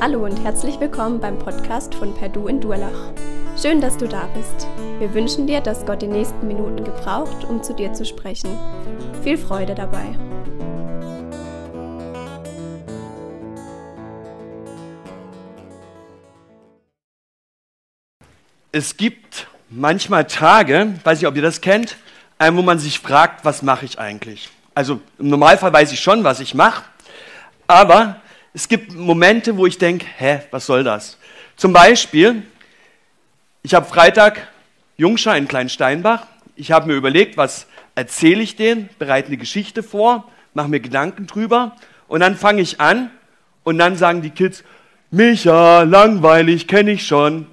Hallo und herzlich willkommen beim Podcast von Perdu in Durlach. Schön, dass du da bist. Wir wünschen dir, dass Gott die nächsten Minuten gebraucht, um zu dir zu sprechen. Viel Freude dabei. Es gibt manchmal Tage, weiß nicht, ob ihr das kennt, wo man sich fragt, was mache ich eigentlich? Also im Normalfall weiß ich schon, was ich mache, aber es gibt Momente, wo ich denke, hä, was soll das? Zum Beispiel, ich habe Freitag Jungschein in Kleinsteinbach. Ich habe mir überlegt, was erzähle ich denen, bereite eine Geschichte vor, mache mir Gedanken drüber und dann fange ich an und dann sagen die Kids, Micha, langweilig, kenne ich schon.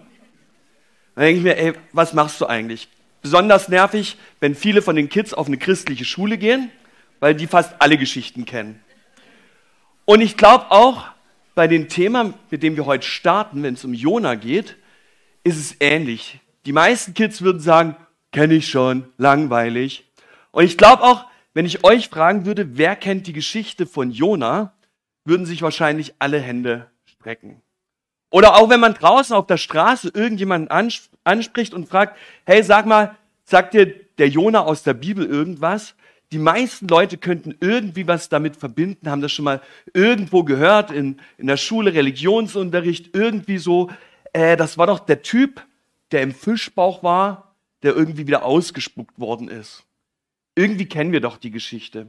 Dann denke ich mir, ey, was machst du eigentlich? Besonders nervig, wenn viele von den Kids auf eine christliche Schule gehen, weil die fast alle Geschichten kennen. Und ich glaube auch, bei dem Thema, mit dem wir heute starten, wenn es um Jona geht, ist es ähnlich. Die meisten Kids würden sagen, kenne ich schon, langweilig. Und ich glaube auch, wenn ich euch fragen würde, wer kennt die Geschichte von Jona, würden sich wahrscheinlich alle Hände strecken. Oder auch wenn man draußen auf der Straße irgendjemanden anspricht und fragt, hey, sag mal, sagt dir der Jona aus der Bibel irgendwas? Die meisten Leute könnten irgendwie was damit verbinden, haben das schon mal irgendwo gehört, in, in der Schule, Religionsunterricht, irgendwie so. Äh, das war doch der Typ, der im Fischbauch war, der irgendwie wieder ausgespuckt worden ist. Irgendwie kennen wir doch die Geschichte.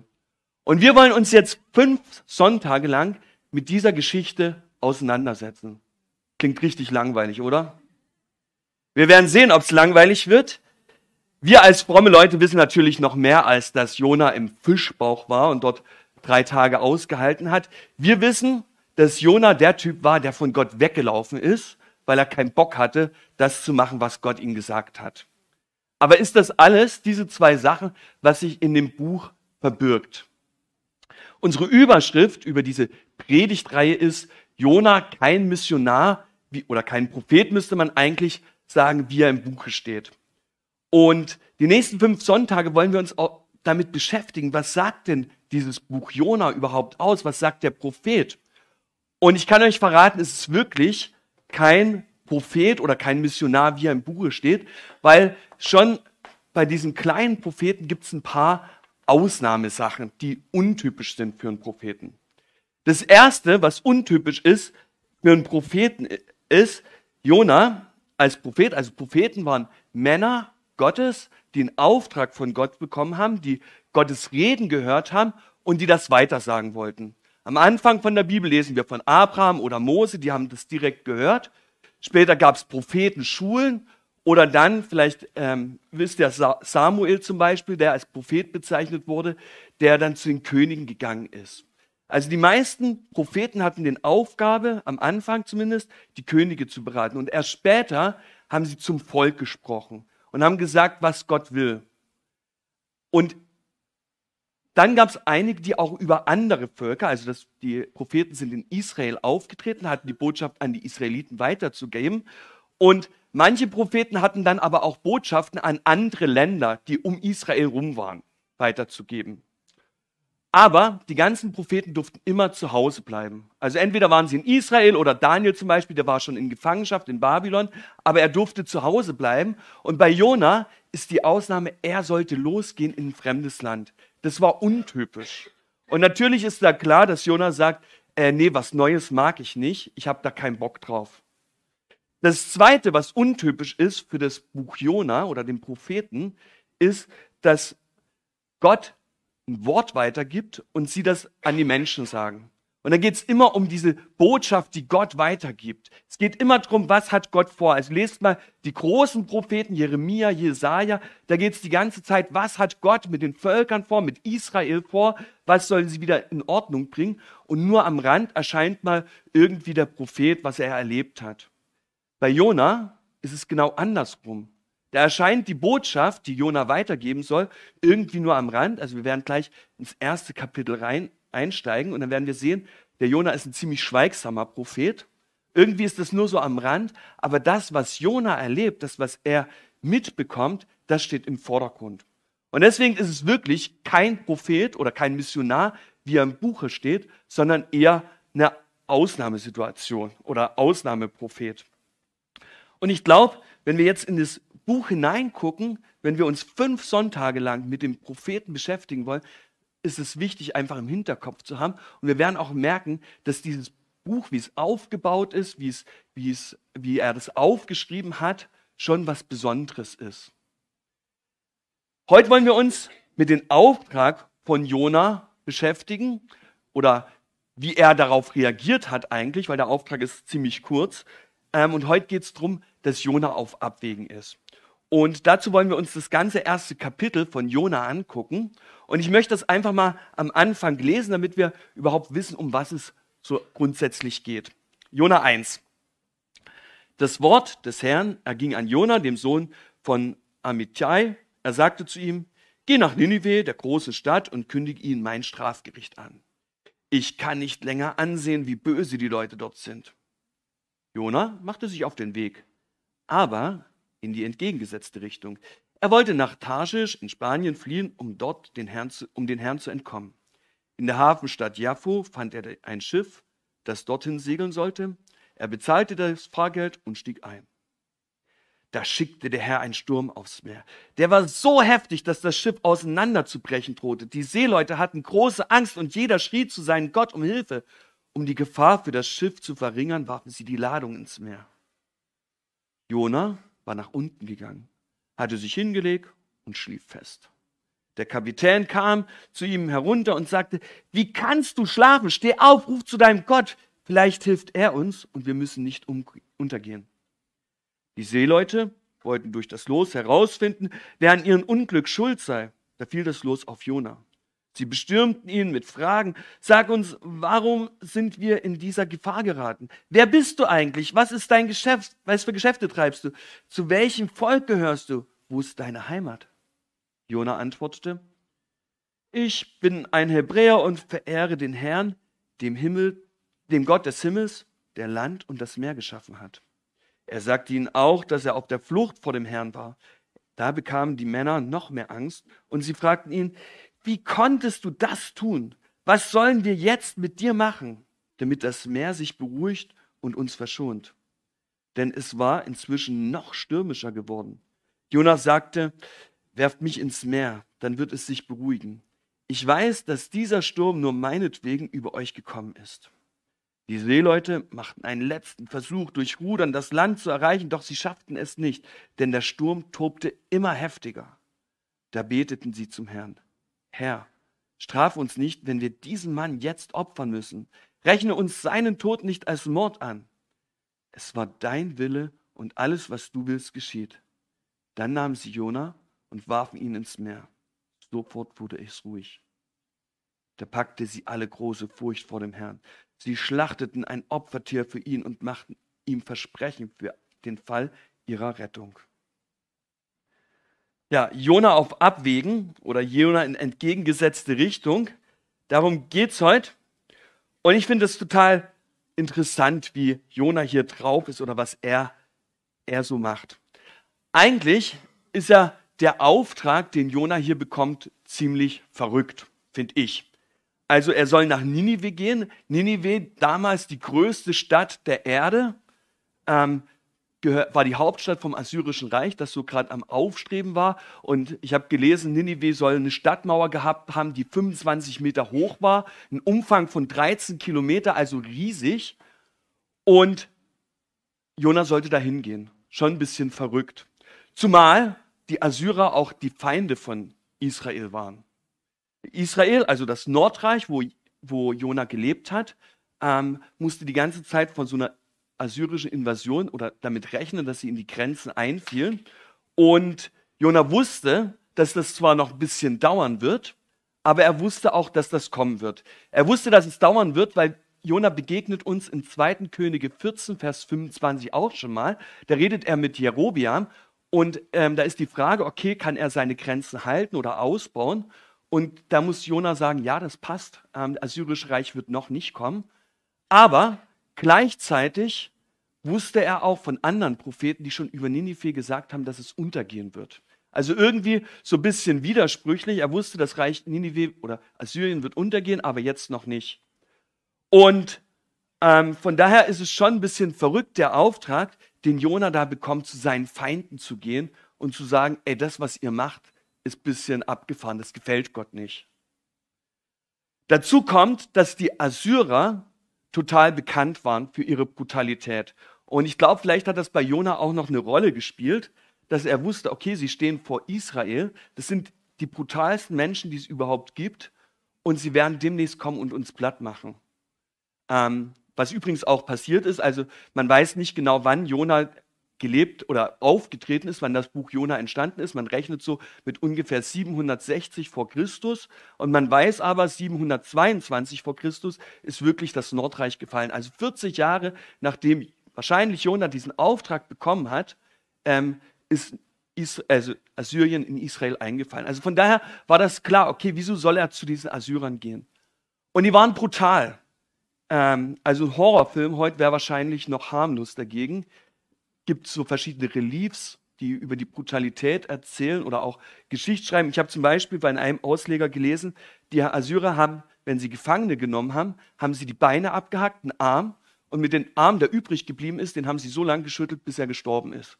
Und wir wollen uns jetzt fünf Sonntage lang mit dieser Geschichte auseinandersetzen. Klingt richtig langweilig, oder? Wir werden sehen, ob es langweilig wird. Wir als fromme Leute wissen natürlich noch mehr, als dass Jona im Fischbauch war und dort drei Tage ausgehalten hat. Wir wissen, dass Jona der Typ war, der von Gott weggelaufen ist, weil er keinen Bock hatte, das zu machen, was Gott ihm gesagt hat. Aber ist das alles, diese zwei Sachen, was sich in dem Buch verbirgt? Unsere Überschrift über diese Predigtreihe ist Jona kein Missionar wie, oder kein Prophet müsste man eigentlich sagen, wie er im Buche steht. Und die nächsten fünf Sonntage wollen wir uns auch damit beschäftigen, was sagt denn dieses Buch Jona überhaupt aus? Was sagt der Prophet? Und ich kann euch verraten, es ist wirklich kein Prophet oder kein Missionar, wie er im Buche steht, weil schon bei diesen kleinen Propheten gibt es ein paar Ausnahmesachen, die untypisch sind für einen Propheten. Das erste, was untypisch ist für einen Propheten, ist Jona als Prophet. Also Propheten waren Männer Gottes, die einen Auftrag von Gott bekommen haben, die Gottes Reden gehört haben und die das weitersagen wollten. Am Anfang von der Bibel lesen wir von Abraham oder Mose, die haben das direkt gehört. Später gab es Prophetenschulen oder dann, vielleicht ähm, wisst ihr, Samuel zum Beispiel, der als Prophet bezeichnet wurde, der dann zu den Königen gegangen ist. Also die meisten Propheten hatten den Aufgabe, am Anfang zumindest, die Könige zu beraten. Und erst später haben sie zum Volk gesprochen und haben gesagt, was Gott will. Und dann gab es einige, die auch über andere Völker, also das, die Propheten sind in Israel aufgetreten, hatten die Botschaft an die Israeliten weiterzugeben. Und manche Propheten hatten dann aber auch Botschaften an andere Länder, die um Israel rum waren, weiterzugeben. Aber die ganzen Propheten durften immer zu Hause bleiben. Also entweder waren sie in Israel oder Daniel zum Beispiel, der war schon in Gefangenschaft in Babylon, aber er durfte zu Hause bleiben. Und bei Jona ist die Ausnahme, er sollte losgehen in ein fremdes Land. Das war untypisch. Und natürlich ist da klar, dass Jona sagt, äh, nee, was Neues mag ich nicht, ich habe da keinen Bock drauf. Das Zweite, was untypisch ist für das Buch Jona oder den Propheten, ist, dass Gott ein Wort weitergibt und sie das an die Menschen sagen. Und dann geht es immer um diese Botschaft, die Gott weitergibt. Es geht immer darum, was hat Gott vor. Also lest mal die großen Propheten, Jeremia, Jesaja, da geht es die ganze Zeit, was hat Gott mit den Völkern vor, mit Israel vor, was sollen sie wieder in Ordnung bringen. Und nur am Rand erscheint mal irgendwie der Prophet, was er erlebt hat. Bei Jona ist es genau andersrum. Da erscheint die Botschaft, die Jona weitergeben soll, irgendwie nur am Rand. Also wir werden gleich ins erste Kapitel rein einsteigen und dann werden wir sehen, der Jona ist ein ziemlich schweigsamer Prophet. Irgendwie ist das nur so am Rand, aber das, was Jona erlebt, das, was er mitbekommt, das steht im Vordergrund. Und deswegen ist es wirklich kein Prophet oder kein Missionar, wie er im Buche steht, sondern eher eine Ausnahmesituation oder Ausnahmeprophet. Und ich glaube, wenn wir jetzt in das Buch hineingucken, wenn wir uns fünf Sonntage lang mit dem Propheten beschäftigen wollen, ist es wichtig, einfach im Hinterkopf zu haben. Und wir werden auch merken, dass dieses Buch, wie es aufgebaut ist, wie, es, wie, es, wie er das aufgeschrieben hat, schon was Besonderes ist. Heute wollen wir uns mit dem Auftrag von Jona beschäftigen oder wie er darauf reagiert hat eigentlich, weil der Auftrag ist ziemlich kurz. Ähm, und heute geht es darum, dass Jona auf Abwägen ist. Und dazu wollen wir uns das ganze erste Kapitel von Jona angucken. Und ich möchte das einfach mal am Anfang lesen, damit wir überhaupt wissen, um was es so grundsätzlich geht. Jona 1. Das Wort des Herrn erging an Jona, dem Sohn von Amittai. Er sagte zu ihm, geh nach Ninive, der großen Stadt, und kündige ihnen mein Strafgericht an. Ich kann nicht länger ansehen, wie böse die Leute dort sind. Jona machte sich auf den Weg, aber in die entgegengesetzte Richtung. Er wollte nach Tarschisch in Spanien fliehen, um dort den Herrn zu, um den Herrn zu entkommen. In der Hafenstadt Jaffo fand er ein Schiff, das dorthin segeln sollte. Er bezahlte das Fahrgeld und stieg ein. Da schickte der Herr einen Sturm aufs Meer. Der war so heftig, dass das Schiff auseinanderzubrechen drohte. Die Seeleute hatten große Angst und jeder schrie zu seinem Gott um Hilfe. Um die Gefahr für das Schiff zu verringern, warfen sie die Ladung ins Meer. Jona war nach unten gegangen, hatte sich hingelegt und schlief fest. Der Kapitän kam zu ihm herunter und sagte, wie kannst du schlafen? Steh auf, ruf zu deinem Gott. Vielleicht hilft er uns und wir müssen nicht untergehen. Die Seeleute wollten durch das Los herausfinden, wer an ihrem Unglück schuld sei. Da fiel das Los auf Jona. Sie bestürmten ihn mit Fragen. Sag uns, warum sind wir in dieser Gefahr geraten? Wer bist du eigentlich? Was ist dein Geschäft? Was für Geschäfte treibst du? Zu welchem Volk gehörst du? Wo ist deine Heimat? Jona antwortete, ich bin ein Hebräer und verehre den Herrn, dem Himmel, dem Gott des Himmels, der Land und das Meer geschaffen hat. Er sagte ihnen auch, dass er auf der Flucht vor dem Herrn war. Da bekamen die Männer noch mehr Angst und sie fragten ihn, wie konntest du das tun? Was sollen wir jetzt mit dir machen, damit das Meer sich beruhigt und uns verschont? Denn es war inzwischen noch stürmischer geworden. Jonas sagte, werft mich ins Meer, dann wird es sich beruhigen. Ich weiß, dass dieser Sturm nur meinetwegen über euch gekommen ist. Die Seeleute machten einen letzten Versuch, durch Rudern das Land zu erreichen, doch sie schafften es nicht, denn der Sturm tobte immer heftiger. Da beteten sie zum Herrn. Herr, straf uns nicht, wenn wir diesen Mann jetzt opfern müssen. Rechne uns seinen Tod nicht als Mord an. Es war dein Wille und alles, was du willst, geschieht. Dann nahmen sie Jona und warfen ihn ins Meer. Sofort wurde es ruhig. Da packte sie alle große Furcht vor dem Herrn. Sie schlachteten ein Opfertier für ihn und machten ihm Versprechen für den Fall ihrer Rettung. Ja, Jona auf Abwägen oder Jona in entgegengesetzte Richtung. Darum geht's heute. Und ich finde es total interessant, wie Jona hier drauf ist oder was er, er so macht. Eigentlich ist ja der Auftrag, den Jona hier bekommt, ziemlich verrückt, finde ich. Also er soll nach Ninive gehen. Ninive, damals die größte Stadt der Erde, ähm, war die Hauptstadt vom Assyrischen Reich, das so gerade am Aufstreben war. Und ich habe gelesen, Ninive soll eine Stadtmauer gehabt haben, die 25 Meter hoch war, einen Umfang von 13 Kilometer, also riesig. Und Jona sollte da hingehen. Schon ein bisschen verrückt. Zumal die Assyrer auch die Feinde von Israel waren. Israel, also das Nordreich, wo, wo Jona gelebt hat, ähm, musste die ganze Zeit von so einer assyrischen Invasion oder damit rechnen, dass sie in die Grenzen einfielen. Und Jona wusste, dass das zwar noch ein bisschen dauern wird, aber er wusste auch, dass das kommen wird. Er wusste, dass es dauern wird, weil Jona begegnet uns in 2. Könige 14, Vers 25 auch schon mal. Da redet er mit Jerobiam und ähm, da ist die Frage, okay, kann er seine Grenzen halten oder ausbauen? Und da muss Jona sagen, ja, das passt. Ähm, das Assyrische Reich wird noch nicht kommen. Aber gleichzeitig wusste er auch von anderen Propheten, die schon über Ninive gesagt haben, dass es untergehen wird. Also irgendwie so ein bisschen widersprüchlich. Er wusste, das Reich Ninive oder Assyrien wird untergehen, aber jetzt noch nicht. Und ähm, von daher ist es schon ein bisschen verrückt, der Auftrag, den Jona da bekommt, zu seinen Feinden zu gehen und zu sagen, ey, das, was ihr macht, ist ein bisschen abgefahren, das gefällt Gott nicht. Dazu kommt, dass die Assyrer total bekannt waren für ihre Brutalität. Und ich glaube, vielleicht hat das bei Jona auch noch eine Rolle gespielt, dass er wusste, okay, sie stehen vor Israel, das sind die brutalsten Menschen, die es überhaupt gibt, und sie werden demnächst kommen und uns platt machen. Ähm, was übrigens auch passiert ist, also man weiß nicht genau, wann Jona gelebt oder aufgetreten ist, wann das Buch Jona entstanden ist. Man rechnet so mit ungefähr 760 vor Christus und man weiß aber, 722 vor Christus ist wirklich das Nordreich gefallen. Also 40 Jahre nachdem wahrscheinlich Jona diesen Auftrag bekommen hat, ähm, ist Is also Assyrien in Israel eingefallen. Also von daher war das klar, okay, wieso soll er zu diesen Assyrern gehen? Und die waren brutal. Ähm, also ein Horrorfilm heute wäre wahrscheinlich noch harmlos dagegen. Gibt so verschiedene Reliefs, die über die Brutalität erzählen oder auch Geschichte schreiben. Ich habe zum Beispiel bei einem Ausleger gelesen, die Assyrer haben, wenn sie Gefangene genommen haben, haben sie die Beine abgehackt, einen Arm, und mit dem Arm, der übrig geblieben ist, den haben sie so lange geschüttelt, bis er gestorben ist.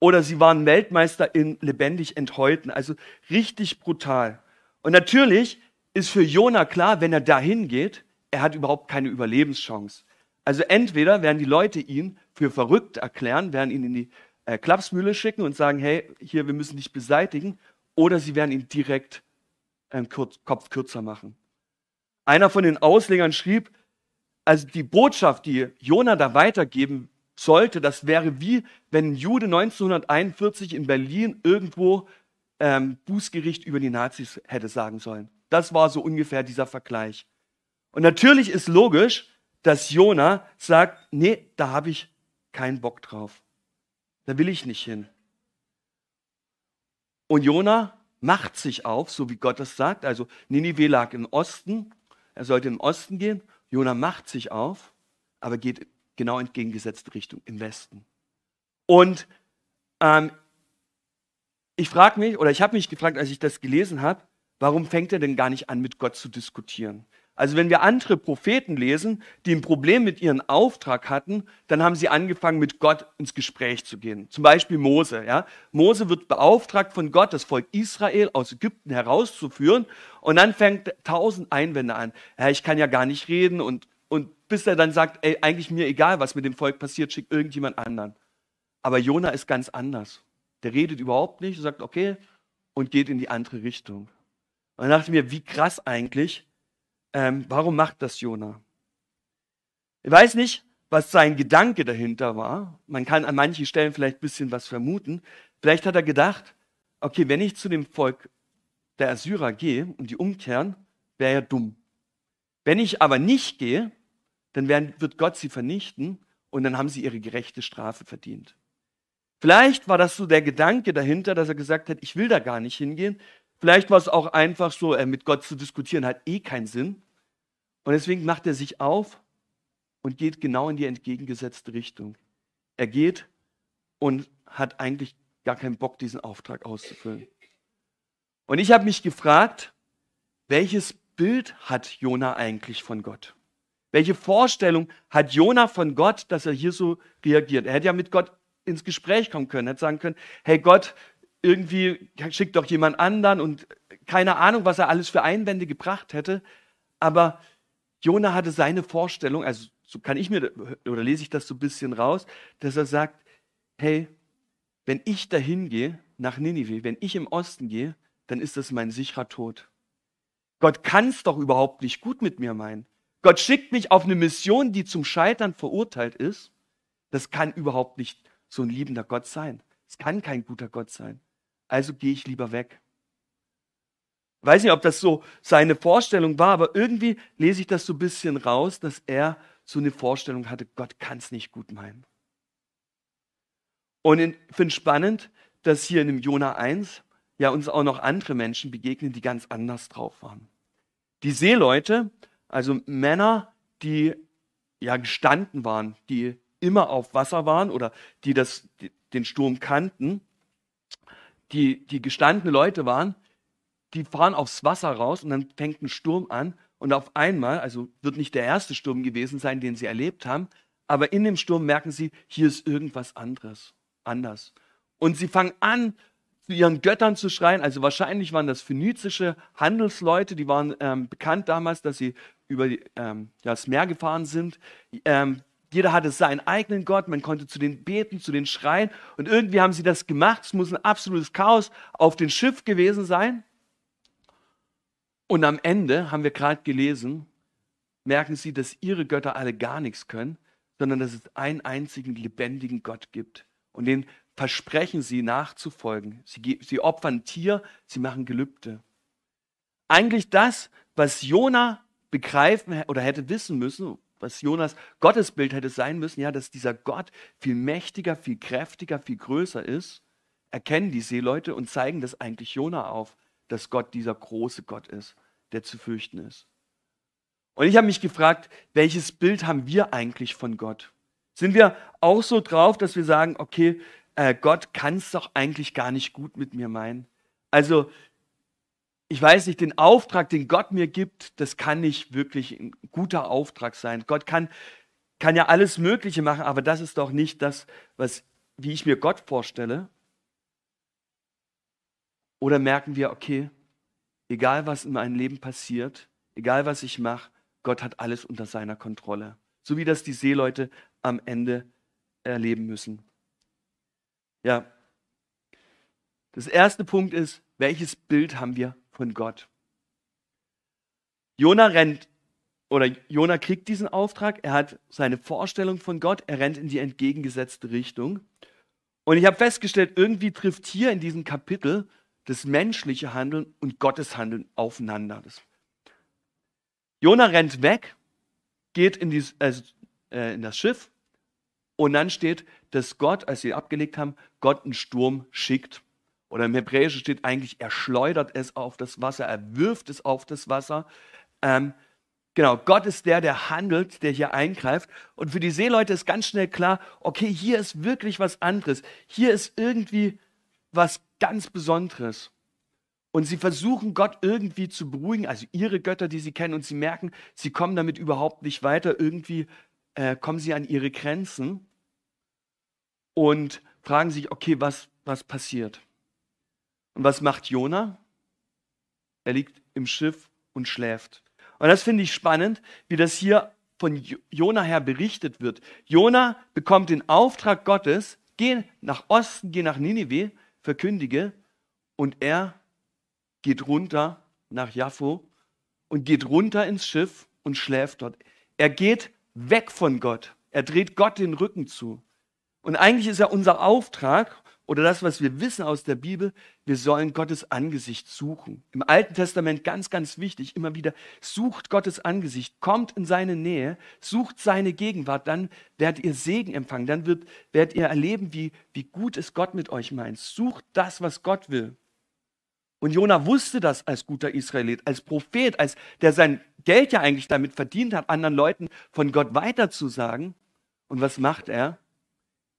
Oder sie waren Weltmeister in lebendig enthäuten. Also richtig brutal. Und natürlich ist für Jona klar, wenn er dahin geht, er hat überhaupt keine Überlebenschance. Also entweder werden die Leute ihn für verrückt erklären, werden ihn in die äh, Klapsmühle schicken und sagen, hey, hier, wir müssen dich beseitigen, oder sie werden ihn direkt ähm, Kurz, Kopf kürzer machen. Einer von den Auslegern schrieb, also die Botschaft, die Jona da weitergeben sollte, das wäre wie wenn ein Jude 1941 in Berlin irgendwo ähm, Bußgericht über die Nazis hätte sagen sollen. Das war so ungefähr dieser Vergleich. Und natürlich ist logisch, dass Jona sagt, nee, da habe ich keinen Bock drauf. Da will ich nicht hin. Und Jona macht sich auf, so wie Gott es sagt. Also Ninive lag im Osten, er sollte im Osten gehen. Jona macht sich auf, aber geht genau entgegengesetzte Richtung, im Westen. Und ähm, ich frage mich, oder ich habe mich gefragt, als ich das gelesen habe, warum fängt er denn gar nicht an, mit Gott zu diskutieren? Also wenn wir andere Propheten lesen, die ein Problem mit ihrem Auftrag hatten, dann haben sie angefangen, mit Gott ins Gespräch zu gehen. Zum Beispiel Mose. Ja? Mose wird beauftragt von Gott, das Volk Israel aus Ägypten herauszuführen. Und dann fängt tausend Einwände an. Ja, ich kann ja gar nicht reden und und bis er dann sagt, ey, eigentlich mir egal, was mit dem Volk passiert, schickt irgendjemand anderen. Aber Jona ist ganz anders. Der redet überhaupt nicht, sagt, okay, und geht in die andere Richtung. Und dann dachte ich mir, wie krass eigentlich, ähm, warum macht das Jona? Ich weiß nicht, was sein Gedanke dahinter war. Man kann an manchen Stellen vielleicht ein bisschen was vermuten. Vielleicht hat er gedacht, okay, wenn ich zu dem Volk der Assyrer gehe und die umkehren, wäre ja dumm. Wenn ich aber nicht gehe, dann werden, wird Gott sie vernichten und dann haben sie ihre gerechte Strafe verdient. Vielleicht war das so der Gedanke dahinter, dass er gesagt hat, ich will da gar nicht hingehen. Vielleicht war es auch einfach so, äh, mit Gott zu diskutieren hat eh keinen Sinn. Und deswegen macht er sich auf und geht genau in die entgegengesetzte Richtung. Er geht und hat eigentlich gar keinen Bock, diesen Auftrag auszufüllen. Und ich habe mich gefragt, welches Bild hat Jona eigentlich von Gott? Welche Vorstellung hat Jona von Gott, dass er hier so reagiert? Er hätte ja mit Gott ins Gespräch kommen können, hätte sagen können, hey Gott, irgendwie schickt doch jemand anderen und keine Ahnung, was er alles für Einwände gebracht hätte. Aber Jona hatte seine Vorstellung, also so kann ich mir, oder lese ich das so ein bisschen raus, dass er sagt, hey, wenn ich dahin gehe, nach Ninive, wenn ich im Osten gehe, dann ist das mein sicherer Tod. Gott kann es doch überhaupt nicht gut mit mir meinen. Gott schickt mich auf eine Mission, die zum Scheitern verurteilt ist. Das kann überhaupt nicht so ein liebender Gott sein. Es kann kein guter Gott sein. Also gehe ich lieber weg. Weiß nicht, ob das so seine Vorstellung war, aber irgendwie lese ich das so ein bisschen raus, dass er so eine Vorstellung hatte, Gott kann es nicht gut meinen. Und ich finde spannend, dass hier in dem Jona 1 ja uns auch noch andere Menschen begegnen, die ganz anders drauf waren. Die Seeleute also Männer, die ja gestanden waren, die immer auf Wasser waren oder die das, die, den Sturm kannten, die, die gestandene Leute waren, die fahren aufs Wasser raus und dann fängt ein Sturm an Und auf einmal, also wird nicht der erste Sturm gewesen sein, den sie erlebt haben, aber in dem Sturm merken sie, hier ist irgendwas anderes, anders. Und sie fangen an, zu ihren Göttern zu schreien. Also wahrscheinlich waren das phönizische Handelsleute, die waren ähm, bekannt damals, dass sie über die, ähm, das Meer gefahren sind. Ähm, jeder hatte seinen eigenen Gott, man konnte zu den beten, zu den schreien. Und irgendwie haben sie das gemacht. Es muss ein absolutes Chaos auf dem Schiff gewesen sein. Und am Ende, haben wir gerade gelesen, merken sie, dass ihre Götter alle gar nichts können, sondern dass es einen einzigen lebendigen Gott gibt. Und den versprechen sie nachzufolgen. Sie, sie opfern Tier, sie machen Gelübde. Eigentlich das, was Jona begreifen oder hätte wissen müssen, was Jonas Gottesbild hätte sein müssen, ja, dass dieser Gott viel mächtiger, viel kräftiger, viel größer ist, erkennen die Seeleute und zeigen das eigentlich Jona auf, dass Gott dieser große Gott ist, der zu fürchten ist. Und ich habe mich gefragt, welches Bild haben wir eigentlich von Gott? Sind wir auch so drauf, dass wir sagen, okay, äh, Gott kann es doch eigentlich gar nicht gut mit mir meinen? Also ich weiß nicht, den Auftrag, den Gott mir gibt, das kann nicht wirklich ein guter Auftrag sein. Gott kann, kann ja alles Mögliche machen, aber das ist doch nicht das, was, wie ich mir Gott vorstelle. Oder merken wir, okay, egal was in meinem Leben passiert, egal was ich mache, Gott hat alles unter seiner Kontrolle. So wie das die Seeleute am Ende erleben müssen. Ja. Das erste Punkt ist, welches Bild haben wir von Gott. Jona rennt oder Jona kriegt diesen Auftrag, er hat seine Vorstellung von Gott, er rennt in die entgegengesetzte Richtung. Und ich habe festgestellt, irgendwie trifft hier in diesem Kapitel das menschliche Handeln und Gottes Handeln aufeinander. Jona rennt weg, geht in, dies, also, äh, in das Schiff und dann steht, dass Gott, als sie abgelegt haben, Gott einen Sturm schickt. Oder im Hebräischen steht eigentlich, er schleudert es auf das Wasser, er wirft es auf das Wasser. Ähm, genau, Gott ist der, der handelt, der hier eingreift. Und für die Seeleute ist ganz schnell klar, okay, hier ist wirklich was anderes. Hier ist irgendwie was ganz Besonderes. Und sie versuchen Gott irgendwie zu beruhigen, also ihre Götter, die sie kennen, und sie merken, sie kommen damit überhaupt nicht weiter. Irgendwie äh, kommen sie an ihre Grenzen und fragen sich, okay, was, was passiert? Und was macht Jona? Er liegt im Schiff und schläft. Und das finde ich spannend, wie das hier von Jona her berichtet wird. Jona bekommt den Auftrag Gottes, geh nach Osten, geh nach Ninive, verkündige, und er geht runter nach Jaffo und geht runter ins Schiff und schläft dort. Er geht weg von Gott. Er dreht Gott den Rücken zu. Und eigentlich ist ja unser Auftrag oder das, was wir wissen aus der Bibel, wir sollen Gottes Angesicht suchen. Im Alten Testament ganz, ganz wichtig, immer wieder, sucht Gottes Angesicht, kommt in seine Nähe, sucht seine Gegenwart, dann werdet ihr Segen empfangen, dann wird, werdet ihr erleben, wie, wie gut es Gott mit euch meint. Sucht das, was Gott will. Und Jona wusste das als guter Israelit, als Prophet, als der sein Geld ja eigentlich damit verdient hat, anderen Leuten von Gott weiterzusagen. Und was macht er?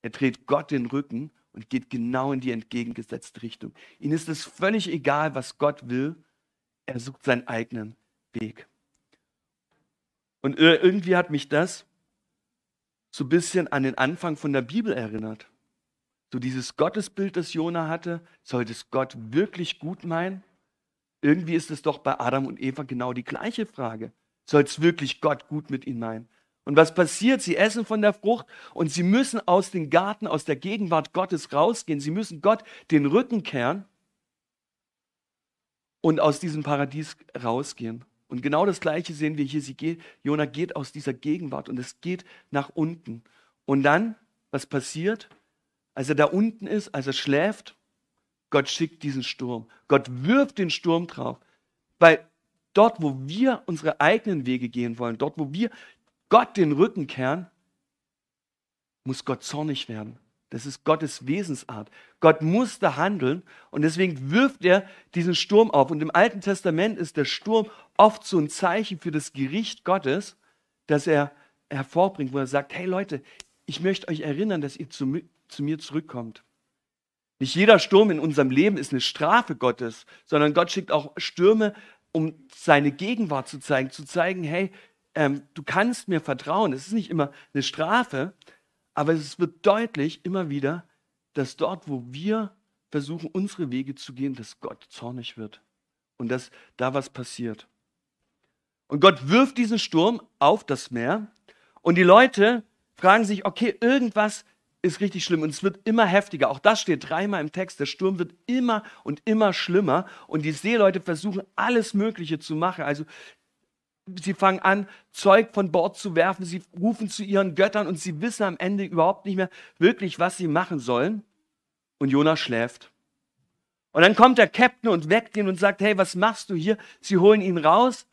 Er dreht Gott den Rücken und geht genau in die entgegengesetzte Richtung. Ihnen ist es völlig egal, was Gott will. Er sucht seinen eigenen Weg. Und irgendwie hat mich das so ein bisschen an den Anfang von der Bibel erinnert. So dieses Gottesbild, das Jona hatte, sollte es Gott wirklich gut meinen? Irgendwie ist es doch bei Adam und Eva genau die gleiche Frage. Soll es wirklich Gott gut mit ihnen meinen? Und was passiert? Sie essen von der Frucht und sie müssen aus dem Garten, aus der Gegenwart Gottes rausgehen. Sie müssen Gott den Rücken kehren und aus diesem Paradies rausgehen. Und genau das Gleiche sehen wir hier. Sie geht, Jona geht aus dieser Gegenwart und es geht nach unten. Und dann, was passiert? Als er da unten ist, als er schläft, Gott schickt diesen Sturm. Gott wirft den Sturm drauf. Weil dort, wo wir unsere eigenen Wege gehen wollen, dort, wo wir Gott den Rücken kehren, muss Gott zornig werden. Das ist Gottes Wesensart. Gott muss da handeln und deswegen wirft er diesen Sturm auf. Und im Alten Testament ist der Sturm oft so ein Zeichen für das Gericht Gottes, das er hervorbringt, wo er sagt, hey Leute, ich möchte euch erinnern, dass ihr zu, zu mir zurückkommt. Nicht jeder Sturm in unserem Leben ist eine Strafe Gottes, sondern Gott schickt auch Stürme um seine Gegenwart zu zeigen, zu zeigen, hey, ähm, du kannst mir vertrauen. Es ist nicht immer eine Strafe, aber es wird deutlich immer wieder, dass dort, wo wir versuchen, unsere Wege zu gehen, dass Gott zornig wird und dass da was passiert. Und Gott wirft diesen Sturm auf das Meer und die Leute fragen sich, okay, irgendwas ist richtig schlimm und es wird immer heftiger. Auch das steht dreimal im Text. Der Sturm wird immer und immer schlimmer und die Seeleute versuchen alles Mögliche zu machen. Also sie fangen an, Zeug von Bord zu werfen, sie rufen zu ihren Göttern und sie wissen am Ende überhaupt nicht mehr wirklich, was sie machen sollen. Und Jonas schläft. Und dann kommt der Captain und weckt ihn und sagt, hey, was machst du hier? Sie holen ihn raus,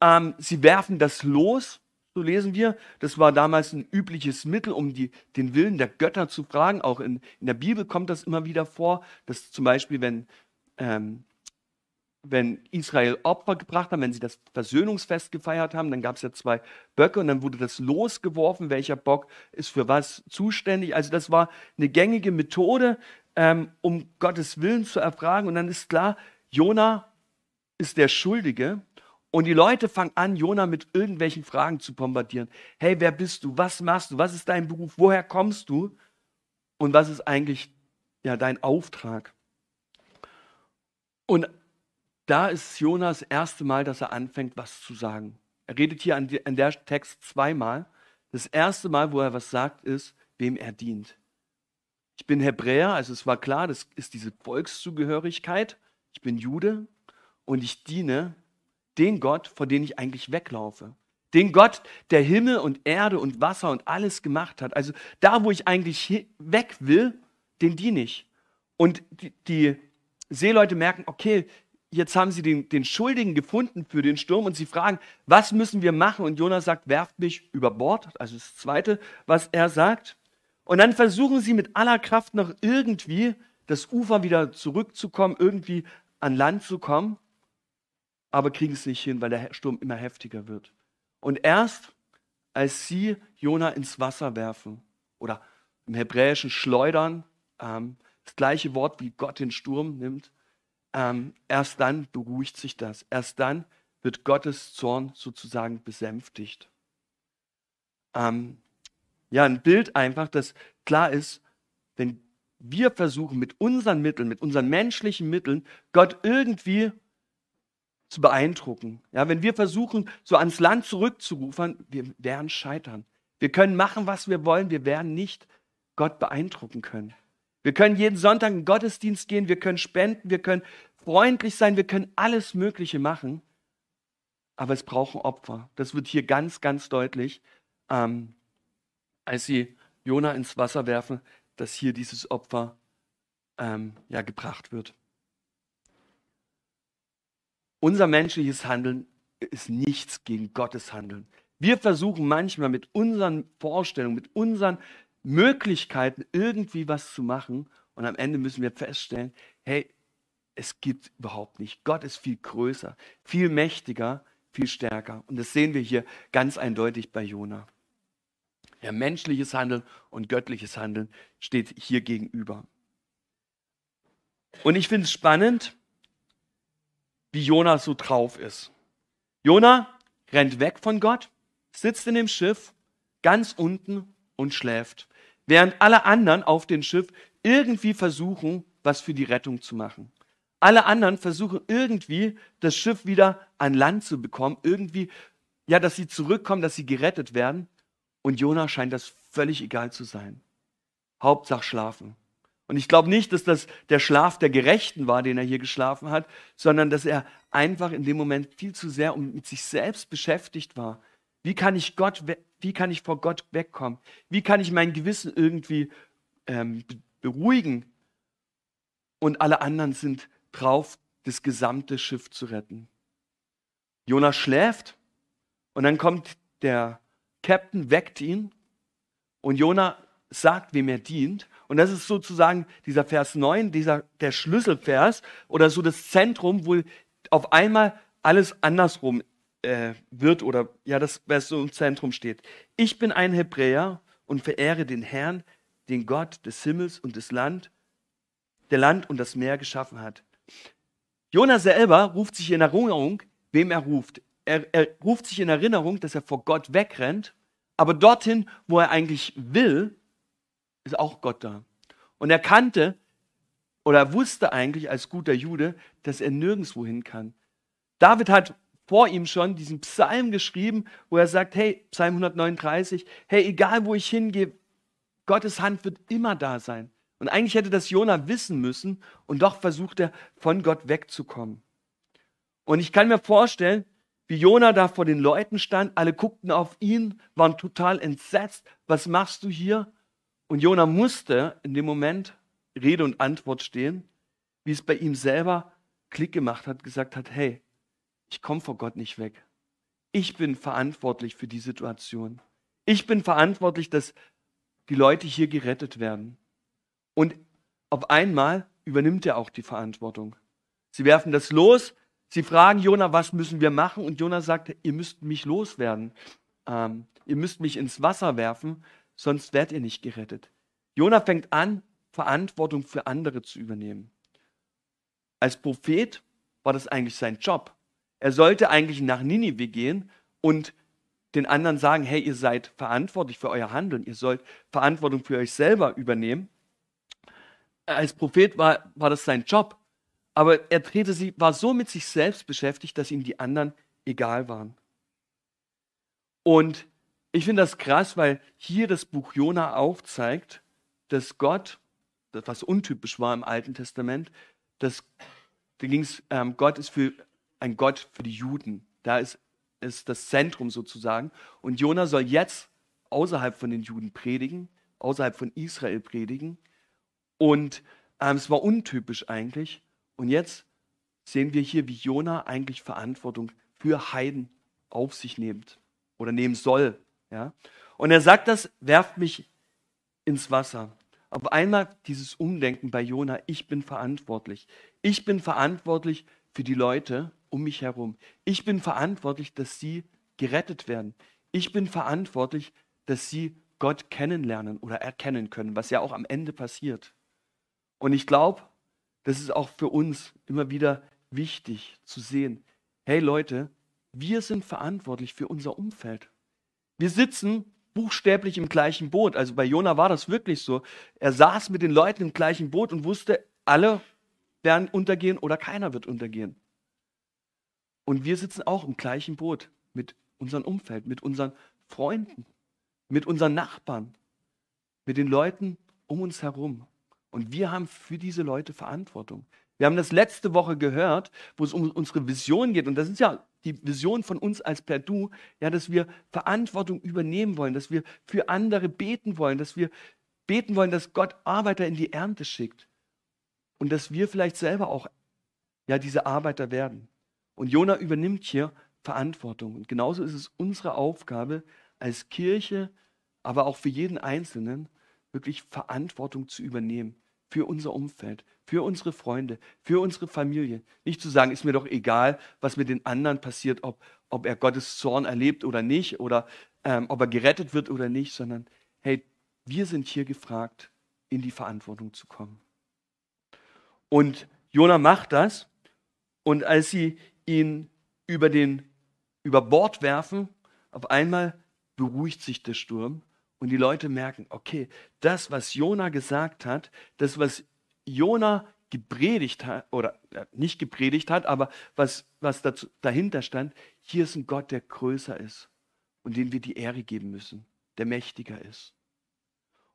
ähm, sie werfen das los so lesen wir. Das war damals ein übliches Mittel, um die, den Willen der Götter zu fragen. Auch in, in der Bibel kommt das immer wieder vor, dass zum Beispiel, wenn, ähm, wenn Israel Opfer gebracht haben, wenn sie das Versöhnungsfest gefeiert haben, dann gab es ja zwei Böcke und dann wurde das losgeworfen, welcher Bock ist für was zuständig. Also das war eine gängige Methode, ähm, um Gottes Willen zu erfragen. Und dann ist klar, Jona ist der Schuldige und die Leute fangen an, Jona mit irgendwelchen Fragen zu bombardieren. Hey, wer bist du? Was machst du? Was ist dein Beruf? Woher kommst du? Und was ist eigentlich ja, dein Auftrag? Und da ist Jona das erste Mal, dass er anfängt, was zu sagen. Er redet hier an, an der Text zweimal. Das erste Mal, wo er was sagt, ist, wem er dient. Ich bin Hebräer, also es war klar, das ist diese Volkszugehörigkeit. Ich bin Jude und ich diene den Gott, vor dem ich eigentlich weglaufe. Den Gott, der Himmel und Erde und Wasser und alles gemacht hat. Also da, wo ich eigentlich weg will, den diene ich. Und die, die Seeleute merken, okay, jetzt haben sie den, den Schuldigen gefunden für den Sturm und sie fragen, was müssen wir machen? Und Jonas sagt, werft mich über Bord. Also das Zweite, was er sagt. Und dann versuchen sie mit aller Kraft noch irgendwie das Ufer wieder zurückzukommen, irgendwie an Land zu kommen aber kriegen es nicht hin, weil der Sturm immer heftiger wird. Und erst als sie Jona ins Wasser werfen oder im Hebräischen schleudern, ähm, das gleiche Wort wie Gott den Sturm nimmt, ähm, erst dann beruhigt sich das. Erst dann wird Gottes Zorn sozusagen besänftigt. Ähm, ja, ein Bild einfach, das klar ist, wenn wir versuchen mit unseren Mitteln, mit unseren menschlichen Mitteln, Gott irgendwie zu beeindrucken. Ja, wenn wir versuchen, so ans Land zurückzurufen, wir werden scheitern. Wir können machen, was wir wollen, wir werden nicht Gott beeindrucken können. Wir können jeden Sonntag in den Gottesdienst gehen, wir können spenden, wir können freundlich sein, wir können alles Mögliche machen, aber es brauchen Opfer. Das wird hier ganz, ganz deutlich, ähm, als sie Jona ins Wasser werfen, dass hier dieses Opfer ähm, ja, gebracht wird. Unser menschliches Handeln ist nichts gegen Gottes Handeln. Wir versuchen manchmal mit unseren Vorstellungen, mit unseren Möglichkeiten irgendwie was zu machen und am Ende müssen wir feststellen, hey, es gibt überhaupt nicht. Gott ist viel größer, viel mächtiger, viel stärker. Und das sehen wir hier ganz eindeutig bei Jona. Ja, menschliches Handeln und göttliches Handeln steht hier gegenüber. Und ich finde es spannend, wie Jona so drauf ist. Jona rennt weg von Gott, sitzt in dem Schiff ganz unten und schläft, während alle anderen auf dem Schiff irgendwie versuchen, was für die Rettung zu machen. Alle anderen versuchen irgendwie, das Schiff wieder an Land zu bekommen, irgendwie, ja, dass sie zurückkommen, dass sie gerettet werden. Und Jona scheint das völlig egal zu sein. Hauptsache schlafen. Und ich glaube nicht, dass das der Schlaf der Gerechten war, den er hier geschlafen hat, sondern dass er einfach in dem Moment viel zu sehr mit sich selbst beschäftigt war. Wie kann ich Gott, wie kann ich vor Gott wegkommen? Wie kann ich mein Gewissen irgendwie ähm, beruhigen? Und alle anderen sind drauf, das gesamte Schiff zu retten. Jonas schläft und dann kommt der Captain, weckt ihn und Jonah sagt, wem er dient. Und das ist sozusagen dieser Vers 9, dieser, der Schlüsselvers oder so das Zentrum, wo auf einmal alles andersrum äh, wird oder ja, das, was so im Zentrum steht. Ich bin ein Hebräer und verehre den Herrn, den Gott des Himmels und des Land, der Land und das Meer geschaffen hat. Jonah selber ruft sich in Erinnerung, wem er ruft. Er, er ruft sich in Erinnerung, dass er vor Gott wegrennt, aber dorthin, wo er eigentlich will, ist auch Gott da. Und er kannte oder wusste eigentlich als guter Jude, dass er nirgendwo hin kann. David hat vor ihm schon diesen Psalm geschrieben, wo er sagt, hey, Psalm 139, hey, egal wo ich hingehe, Gottes Hand wird immer da sein. Und eigentlich hätte das Jona wissen müssen und doch versucht er, von Gott wegzukommen. Und ich kann mir vorstellen, wie Jona da vor den Leuten stand, alle guckten auf ihn, waren total entsetzt. Was machst du hier? Und Jona musste in dem Moment Rede und Antwort stehen, wie es bei ihm selber Klick gemacht hat, gesagt hat, hey, ich komme vor Gott nicht weg. Ich bin verantwortlich für die Situation. Ich bin verantwortlich, dass die Leute hier gerettet werden. Und auf einmal übernimmt er auch die Verantwortung. Sie werfen das los, sie fragen Jona, was müssen wir machen? Und Jona sagt, ihr müsst mich loswerden. Ähm, ihr müsst mich ins Wasser werfen, sonst werdet ihr nicht gerettet. Jona fängt an, Verantwortung für andere zu übernehmen. Als Prophet war das eigentlich sein Job. Er sollte eigentlich nach Ninive gehen und den anderen sagen, hey, ihr seid verantwortlich für euer Handeln, ihr sollt Verantwortung für euch selber übernehmen. Als Prophet war, war das sein Job, aber er drehte sie, war so mit sich selbst beschäftigt, dass ihm die anderen egal waren. Und ich finde das krass, weil hier das Buch Jona aufzeigt, dass Gott, das was untypisch war im Alten Testament, dass da ging's, ähm, Gott ist für ein Gott für die Juden. Da ist, ist das Zentrum sozusagen. Und Jona soll jetzt außerhalb von den Juden predigen, außerhalb von Israel predigen. Und ähm, es war untypisch eigentlich. Und jetzt sehen wir hier, wie Jona eigentlich Verantwortung für Heiden auf sich nimmt oder nehmen soll. Ja? Und er sagt das, werft mich ins Wasser. Auf einmal dieses Umdenken bei Jona, ich bin verantwortlich. Ich bin verantwortlich für die Leute um mich herum. Ich bin verantwortlich, dass sie gerettet werden. Ich bin verantwortlich, dass sie Gott kennenlernen oder erkennen können, was ja auch am Ende passiert. Und ich glaube, das ist auch für uns immer wieder wichtig zu sehen. Hey Leute, wir sind verantwortlich für unser Umfeld. Wir sitzen buchstäblich im gleichen Boot. Also bei Jona war das wirklich so. Er saß mit den Leuten im gleichen Boot und wusste, alle werden untergehen oder keiner wird untergehen. Und wir sitzen auch im gleichen Boot mit unserem Umfeld, mit unseren Freunden, mit unseren Nachbarn, mit den Leuten um uns herum. Und wir haben für diese Leute Verantwortung. Wir haben das letzte Woche gehört, wo es um unsere Vision geht. Und das ist ja die Vision von uns als Perdu, ja, dass wir Verantwortung übernehmen wollen, dass wir für andere beten wollen, dass wir beten wollen, dass Gott Arbeiter in die Ernte schickt. Und dass wir vielleicht selber auch ja, diese Arbeiter werden. Und Jona übernimmt hier Verantwortung. Und genauso ist es unsere Aufgabe als Kirche, aber auch für jeden Einzelnen, wirklich Verantwortung zu übernehmen für unser Umfeld, für unsere Freunde, für unsere Familie. Nicht zu sagen, ist mir doch egal, was mit den anderen passiert, ob, ob er Gottes Zorn erlebt oder nicht, oder ähm, ob er gerettet wird oder nicht, sondern hey, wir sind hier gefragt, in die Verantwortung zu kommen. Und Jona macht das. Und als sie ihn über, den, über Bord werfen, auf einmal beruhigt sich der Sturm und die Leute merken, okay, das, was Jona gesagt hat, das, was Jona gepredigt hat, oder nicht gepredigt hat, aber was, was dazu, dahinter stand, hier ist ein Gott, der größer ist und dem wir die Ehre geben müssen, der mächtiger ist.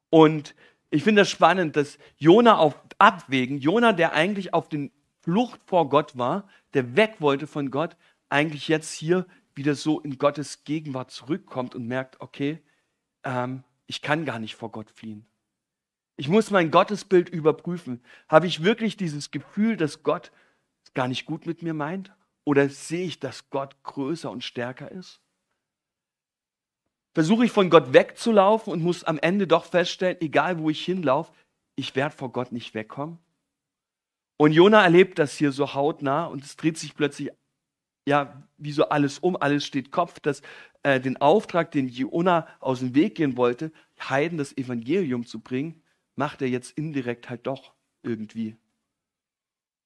Und ich finde das spannend, dass Jona auf Abwägen, Jona, der eigentlich auf den Flucht vor Gott war, der weg wollte von Gott, eigentlich jetzt hier wieder so in Gottes Gegenwart zurückkommt und merkt, okay, ähm, ich kann gar nicht vor Gott fliehen. Ich muss mein Gottesbild überprüfen. Habe ich wirklich dieses Gefühl, dass Gott gar nicht gut mit mir meint? Oder sehe ich, dass Gott größer und stärker ist? Versuche ich von Gott wegzulaufen und muss am Ende doch feststellen, egal wo ich hinlaufe, ich werde vor Gott nicht wegkommen? Und Jona erlebt das hier so hautnah und es dreht sich plötzlich, ja, wie so alles um, alles steht Kopf, dass äh, den Auftrag, den Jona aus dem Weg gehen wollte, Heiden das Evangelium zu bringen, macht er jetzt indirekt halt doch irgendwie.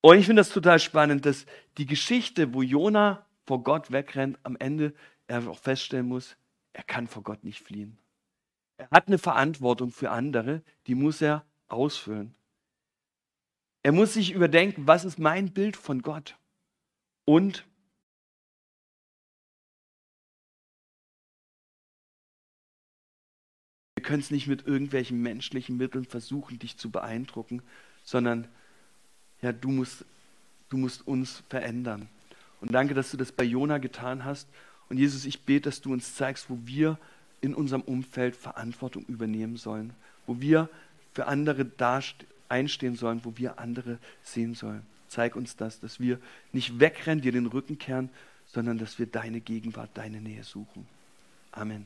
Und ich finde das total spannend, dass die Geschichte, wo Jona vor Gott wegrennt, am Ende er auch feststellen muss, er kann vor Gott nicht fliehen. Er hat eine Verantwortung für andere, die muss er ausfüllen. Er muss sich überdenken, was ist mein Bild von Gott? Und wir können es nicht mit irgendwelchen menschlichen Mitteln versuchen, dich zu beeindrucken, sondern ja, du musst, du musst uns verändern. Und danke, dass du das bei Jona getan hast. Und Jesus, ich bete, dass du uns zeigst, wo wir in unserem Umfeld Verantwortung übernehmen sollen, wo wir für andere einstehen sollen, wo wir andere sehen sollen. Zeig uns das, dass wir nicht wegrennen, dir den Rücken kehren, sondern dass wir deine Gegenwart, deine Nähe suchen. Amen.